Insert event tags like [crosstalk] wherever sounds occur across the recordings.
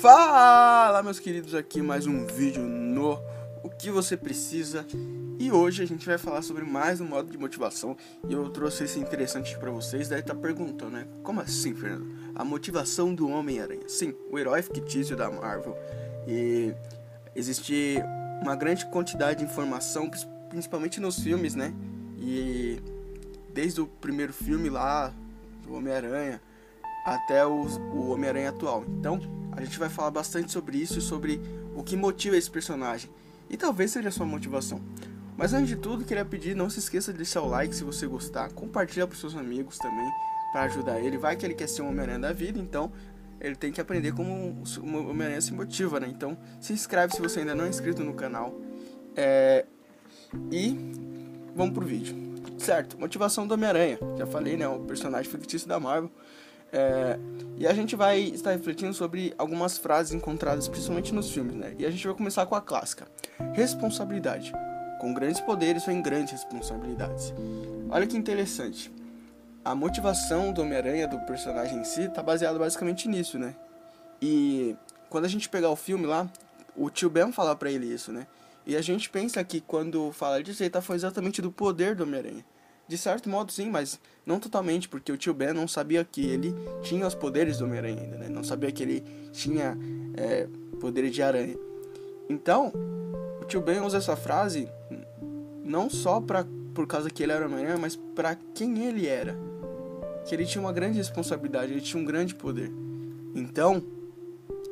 Fala, meus queridos, aqui mais um vídeo no O que você precisa. E hoje a gente vai falar sobre mais um modo de motivação. E eu trouxe esse interessante para vocês. Daí tá perguntando, né? Como assim, Fernando? A motivação do Homem-Aranha. Sim, o herói fictício da Marvel. E existe uma grande quantidade de informação, principalmente nos filmes, né? E desde o primeiro filme lá, do Homem-Aranha, até o, o Homem-Aranha atual. Então, a gente vai falar bastante sobre isso e sobre o que motiva esse personagem. E talvez seja a sua motivação. Mas antes de tudo, queria pedir, não se esqueça de deixar o like se você gostar, compartilha para seus amigos também, para ajudar ele. Vai que ele quer ser um Homem-Aranha da vida, então ele tem que aprender como o Homem-Aranha se motiva, né? Então, se inscreve se você ainda não é inscrito no canal. É... E vamos pro vídeo. Certo, motivação do Homem-Aranha. Já falei, né? O personagem fictício da Marvel. É, e a gente vai estar refletindo sobre algumas frases encontradas principalmente nos filmes, né? E a gente vai começar com a clássica: responsabilidade. Com grandes poderes vem grandes responsabilidades. Olha que interessante. A motivação do Homem-Aranha, do personagem em si, tá baseada basicamente nisso, né? E quando a gente pegar o filme lá, o tio Ben fala para ele isso, né? E a gente pensa que quando fala disso, ele tá falando exatamente do poder do Homem-Aranha. De certo modo, sim, mas não totalmente, porque o tio Ben não sabia que ele tinha os poderes do Homem-Aranha ainda, né? Não sabia que ele tinha é, poderes de aranha. Então, o tio Ben usa essa frase não só pra, por causa que ele era Homem-Aranha, mas para quem ele era. Que ele tinha uma grande responsabilidade, ele tinha um grande poder. Então,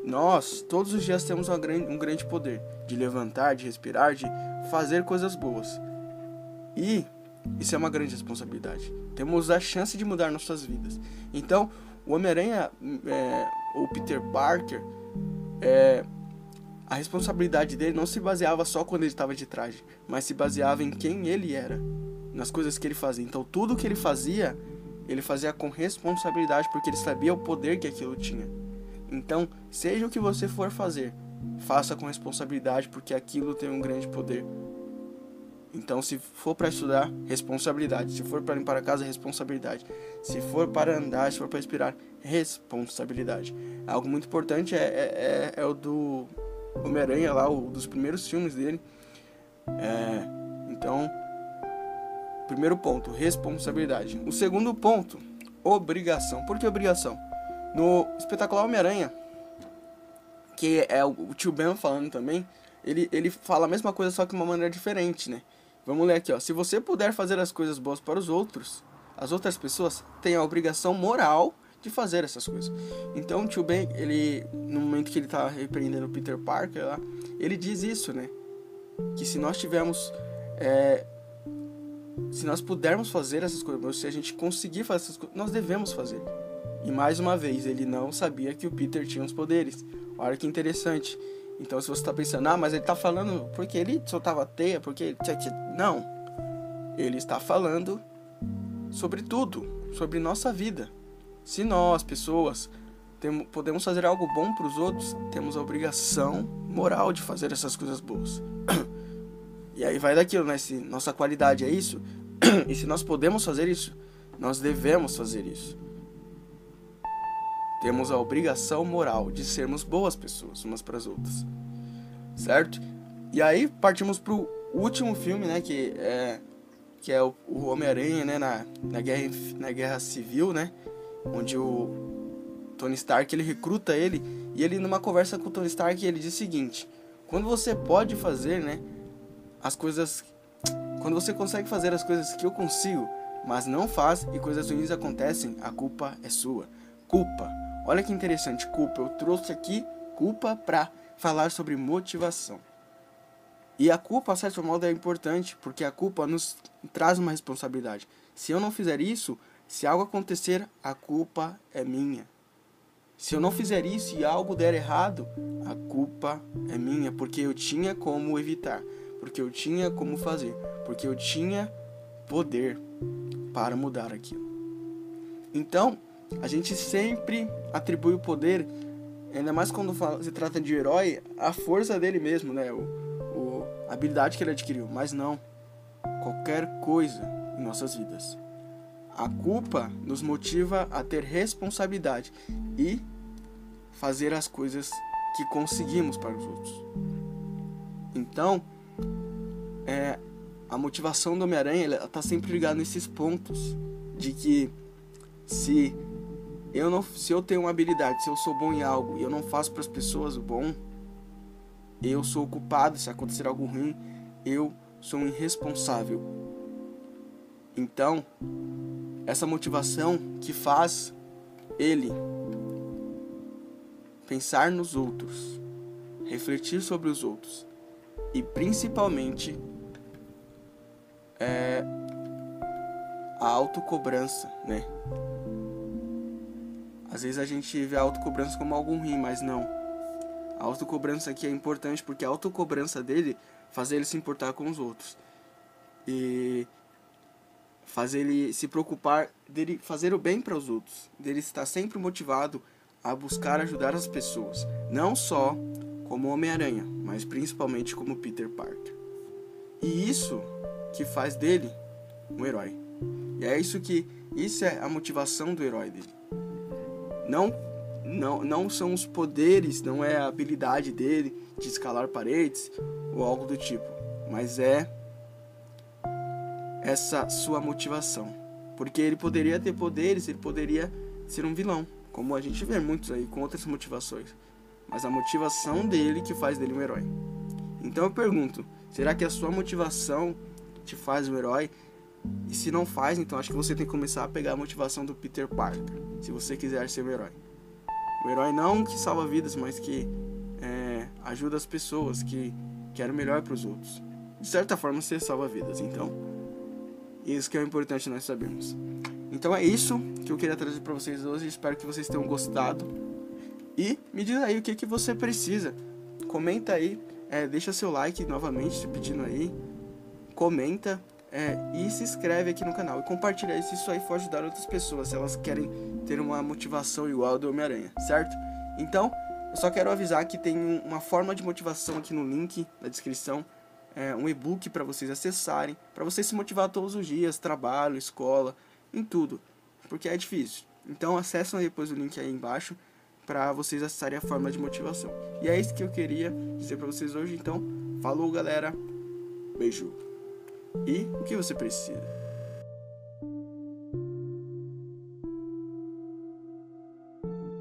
nós, todos os dias, temos grande, um grande poder de levantar, de respirar, de fazer coisas boas. E isso é uma grande responsabilidade. Temos a chance de mudar nossas vidas. Então, o Homem-Aranha, é, o Peter Parker, é, a responsabilidade dele não se baseava só quando ele estava de traje, mas se baseava em quem ele era, nas coisas que ele fazia. Então, tudo que ele fazia, ele fazia com responsabilidade, porque ele sabia o poder que aquilo tinha. Então, seja o que você for fazer, faça com responsabilidade, porque aquilo tem um grande poder. Então, se for para estudar, responsabilidade. Se for para limpar a casa, responsabilidade. Se for para andar, se for para respirar, responsabilidade. Algo muito importante é, é, é, é o do Homem-Aranha lá, o dos primeiros filmes dele. É, então, primeiro ponto, responsabilidade. O segundo ponto, obrigação. Por que obrigação? No espetacular Homem-Aranha, que é o, tio Ben falando também, ele, ele fala a mesma coisa, só que de uma maneira diferente, né? Vamos ler aqui, ó. Se você puder fazer as coisas boas para os outros, as outras pessoas têm a obrigação moral de fazer essas coisas. Então, o tio Ben, ele, no momento que ele tá repreendendo Peter Parker lá, ele diz isso, né? Que se nós tivermos. É, se nós pudermos fazer essas coisas, se a gente conseguir fazer essas coisas, nós devemos fazer. E mais uma vez, ele não sabia que o Peter tinha os poderes. Olha que interessante. Então, se você está pensando, ah, mas ele está falando porque ele soltava teia, porque. Não. Ele está falando sobre tudo, sobre nossa vida. Se nós, pessoas, temos, podemos fazer algo bom para os outros, temos a obrigação moral de fazer essas coisas boas. [clears throat] E aí vai daquilo, né? Se nossa qualidade é isso, [clears throat] e se nós podemos fazer isso, nós devemos fazer isso. Temos a obrigação moral de sermos boas pessoas umas para as outras. Certo? E aí partimos pro último filme, né, que é que é o, o Homem-Aranha, né, na, na guerra na guerra civil, né, onde o Tony Stark ele recruta ele e ele numa conversa com o Tony Stark ele diz o seguinte: quando você pode fazer, né, as coisas quando você consegue fazer as coisas que eu consigo, mas não faz e coisas ruins acontecem, a culpa é sua. Culpa. Olha que interessante, culpa. Eu trouxe aqui culpa para falar sobre motivação. E a culpa, a certo modo, é importante, porque a culpa nos traz uma responsabilidade. Se eu não fizer isso, se algo acontecer, a culpa é minha. Se eu não fizer isso e algo der errado, a culpa é minha, porque eu tinha como evitar, porque eu tinha como fazer, porque eu tinha poder para mudar aquilo. Então, a gente sempre atribui o poder, ainda mais quando se trata de herói, a força dele mesmo, né? O, o, a habilidade que ele adquiriu. Mas não. Qualquer coisa em nossas vidas. A culpa nos motiva a ter responsabilidade e fazer as coisas que conseguimos para os outros. Então, é, a motivação do Homem-Aranha está sempre ligada nesses pontos de que se eu não, se eu tenho uma habilidade, se eu sou bom em algo e eu não faço para as pessoas o bom, eu sou culpado se acontecer algo ruim, eu sou um irresponsável. Então, essa motivação que faz ele pensar nos outros, refletir sobre os outros e principalmente é, a autocobrança, né? Às vezes a gente vê a autocobrança como algo ruim, mas não. A autocobrança aqui é importante porque a autocobrança dele faz ele se importar com os outros. E fazer ele se preocupar dele fazer o bem para os outros, dele estar sempre motivado a buscar ajudar as pessoas, não só como Homem-Aranha, mas principalmente como Peter Parker. E isso que faz dele um herói. E é isso que isso é a motivação do herói dele. Não não não são os poderes, não é a habilidade dele de escalar paredes ou algo do tipo, mas é essa sua motivação. Porque ele poderia ter poderes, ele poderia ser um vilão, como a gente vê muitos aí com outras motivações. Mas a motivação dele que faz dele um herói. Então eu pergunto, será que a sua motivação te faz um herói? E se não faz, então acho que você tem que começar a pegar a motivação do Peter Parker, se você quiser ser um herói. Um herói não que salva vidas, mas que é, ajuda as pessoas, que quer o melhor para os outros. De certa forma, você salva vidas, então isso que é importante nós sabermos. Então é isso que eu queria trazer para vocês hoje. Espero que vocês tenham gostado. E me diz aí o que, que você precisa. Comenta aí, é, deixa seu like novamente, te pedindo aí. Comenta é, e se inscreve aqui no canal. E compartilha se isso aí for ajudar outras pessoas, se elas querem ter uma motivação igual a do Homem-Aranha, certo? Então, eu só quero avisar que tem uma forma de motivação aqui no link na descrição é, um e-book para vocês acessarem, para vocês se motivar todos os dias, trabalho, escola, em tudo, porque é difícil. Então acessem depois o link aí embaixo para vocês acessarem a forma de motivação. E é isso que eu queria dizer para vocês hoje. Então, falou galera, beijo. E o que você precisa?